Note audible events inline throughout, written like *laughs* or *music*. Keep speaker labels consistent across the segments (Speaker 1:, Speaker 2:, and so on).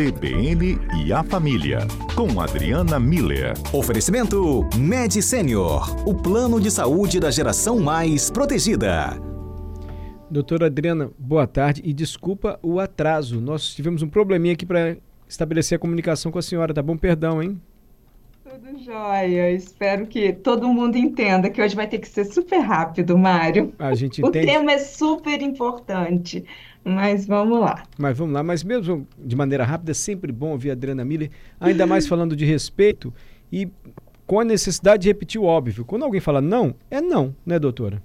Speaker 1: CBN e a Família, com Adriana Miller.
Speaker 2: Oferecimento Med Senior, o plano de saúde da geração mais protegida.
Speaker 3: Doutora Adriana, boa tarde e desculpa o atraso. Nós tivemos um probleminha aqui para estabelecer a comunicação com a senhora, tá bom? Perdão, hein?
Speaker 4: Tudo jóia. Espero que todo mundo entenda que hoje vai ter que ser super rápido, Mário.
Speaker 3: A gente
Speaker 4: O
Speaker 3: entende.
Speaker 4: tema é super importante, mas vamos lá.
Speaker 3: Mas vamos lá, mas mesmo de maneira rápida, é sempre bom ouvir a Adriana Miller, ainda mais falando de respeito e com a necessidade de repetir o óbvio. Quando alguém fala não, é não, né, doutora?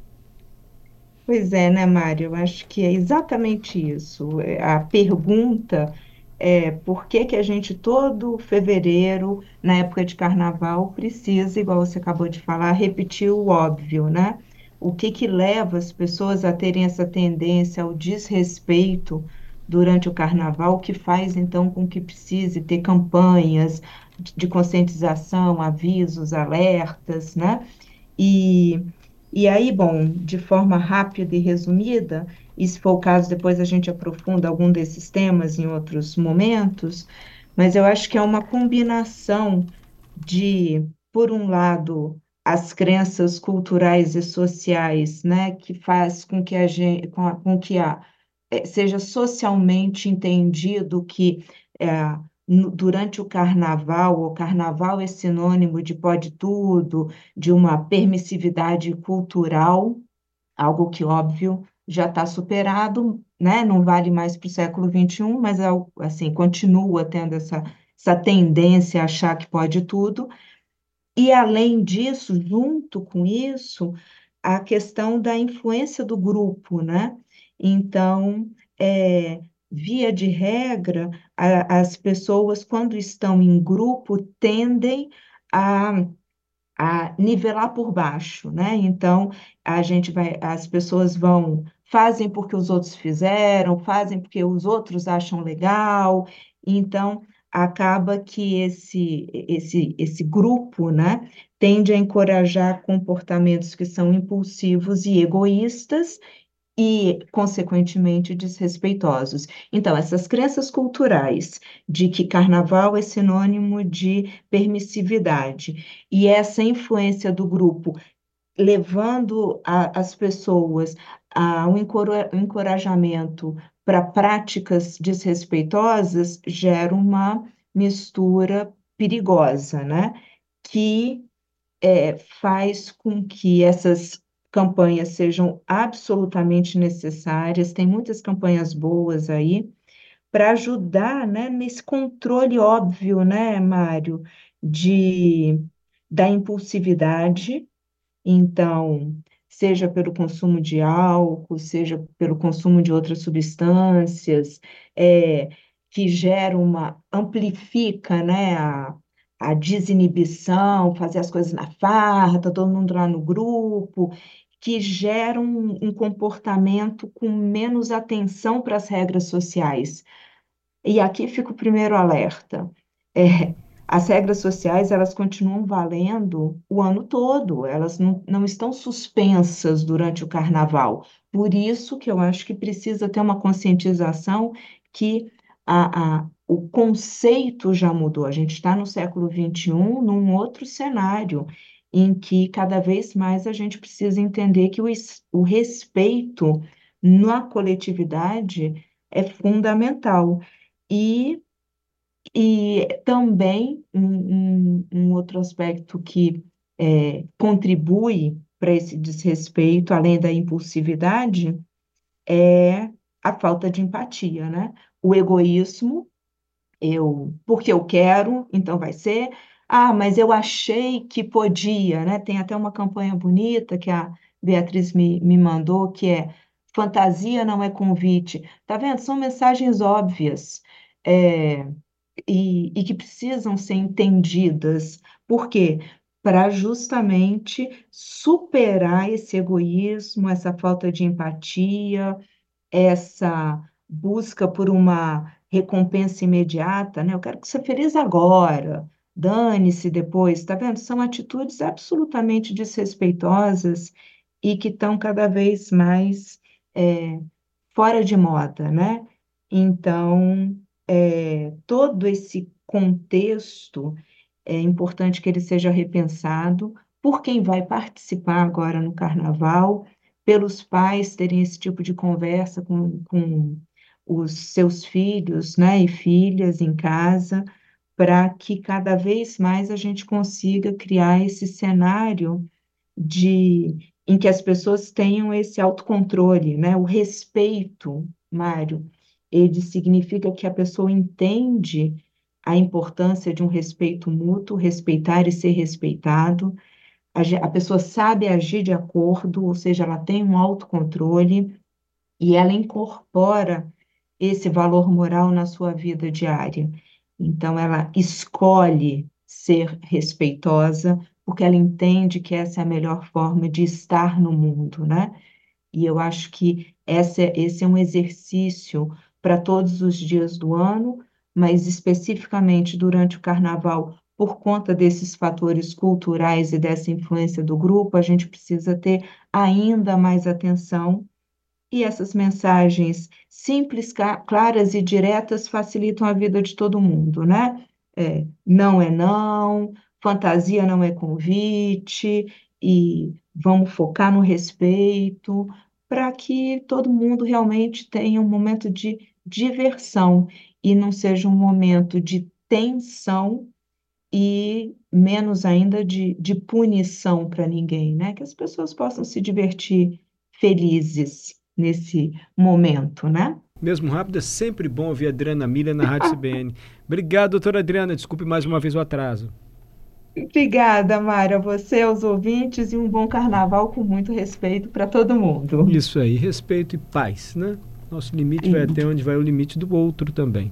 Speaker 4: Pois é, né, Mário? Eu acho que é exatamente isso. É, A pergunta é por que que a gente todo fevereiro, na época de carnaval, precisa, igual você acabou de falar, repetir o óbvio, né? O que que leva as pessoas a terem essa tendência ao desrespeito durante o carnaval, que faz então com que precise ter campanhas de conscientização, avisos, alertas, né? E, e aí, bom, de forma rápida e resumida, e se for o caso, depois a gente aprofunda algum desses temas em outros momentos, mas eu acho que é uma combinação de, por um lado, as crenças culturais e sociais, né, que faz com que a gente, com, a- com que a, eh, seja socialmente entendido que no- durante o carnaval, o carnaval é sinônimo de pode tudo, de uma permissividade cultural, algo que, óbvio, já está superado, né? Não vale mais para o século XXI, mas é, assim, continua tendo essa, essa tendência a achar que pode tudo. E, além disso, junto com isso, a questão da influência do grupo, né? Então, é, via de regra, a- as pessoas, quando estão em grupo, tendem a a nivelar por baixo, né? Então, a gente vai, as pessoas vão, fazem porque os outros fizeram, fazem porque os outros acham legal, então acaba que esse, esse, esse grupo, né, tende a encorajar comportamentos que são impulsivos e egoístas e, consequentemente, desrespeitosos. Então, essas crenças culturais de que carnaval é sinônimo de permissividade e essa influência do grupo levando a- as pessoas encora- um encorajamento para práticas desrespeitosas gera uma mistura perigosa, né? Que é, faz com que essas campanhas sejam absolutamente necessárias. Tem muitas campanhas boas aí para ajudar, né, nesse controle óbvio, né, Mário, de da impulsividade. Então, seja pelo consumo de álcool, seja pelo consumo de outras substâncias, é, que gera uma, amplifica, né, a, a desinibição, fazer as coisas na farra, tá todo mundo lá no grupo, que gera um, um comportamento com menos atenção para as regras sociais. E aqui fica o primeiro alerta. É, as regras sociais, elas continuam valendo o ano todo, elas não, não estão suspensas durante o carnaval. Por isso que eu acho que precisa ter uma conscientização que a, a, o conceito já mudou. A gente está no século XXI, num outro cenário, em que cada vez mais a gente precisa entender que o, o respeito na coletividade é fundamental. E e também um, um- outro aspecto que é, contribui para esse desrespeito, além da impulsividade, é a falta de empatia, né? O egoísmo, eu, porque eu quero, então vai ser. Ah, mas eu achei que podia, né? Tem até uma campanha bonita que a Beatriz me, me mandou, que é fantasia não é convite. Tá vendo? São mensagens óbvias. É, e, e que precisam ser entendidas. Por quê? Para justamente superar esse egoísmo, essa falta de empatia, essa busca por uma recompensa imediata, né? Eu quero que você feliz agora, dane-se depois, tá vendo? São atitudes absolutamente desrespeitosas e que estão cada vez mais é, fora de moda, né? Então, é, todo esse contexto é importante que ele seja repensado por quem vai participar agora no carnaval, pelos pais terem esse tipo de conversa com, com os seus filhos né, e filhas em casa, para que cada vez mais a gente consiga criar esse cenário de em que as pessoas tenham esse autocontrole, né? O respeito, Mário, ele significa que a pessoa entende a importância de um respeito mútuo, respeitar e ser respeitado. A, pessoa sabe agir de acordo, ou seja, ela tem um autocontrole e ela incorpora esse valor moral na sua vida diária. Então, ela escolhe ser respeitosa, porque ela entende que essa é a melhor forma de estar no mundo, né? E eu acho que essa, esse é um exercício para todos os dias do ano, mas especificamente durante o carnaval, por conta desses fatores culturais e dessa influência do grupo, a gente precisa ter ainda mais atenção. E essas mensagens simples, claras e diretas facilitam a vida de todo mundo, né? É, não é não, fantasia não é convite, e vamos focar no respeito, para que todo mundo realmente tenha um momento de diversão e não seja um momento de tensão e menos ainda de, de punição para ninguém, né? Que as pessoas possam se divertir felizes nesse momento, né?
Speaker 3: Mesmo rápido, é sempre bom ouvir a Adriana Milha na Rádio CBN. *laughs* Obrigado, doutora Adriana. Desculpe mais uma vez o atraso.
Speaker 4: Obrigada, Mara, você, aos ouvintes, e um bom carnaval com muito respeito para todo mundo.
Speaker 3: Isso aí, respeito e paz, né? Nosso limite vai até onde vai o limite do outro também.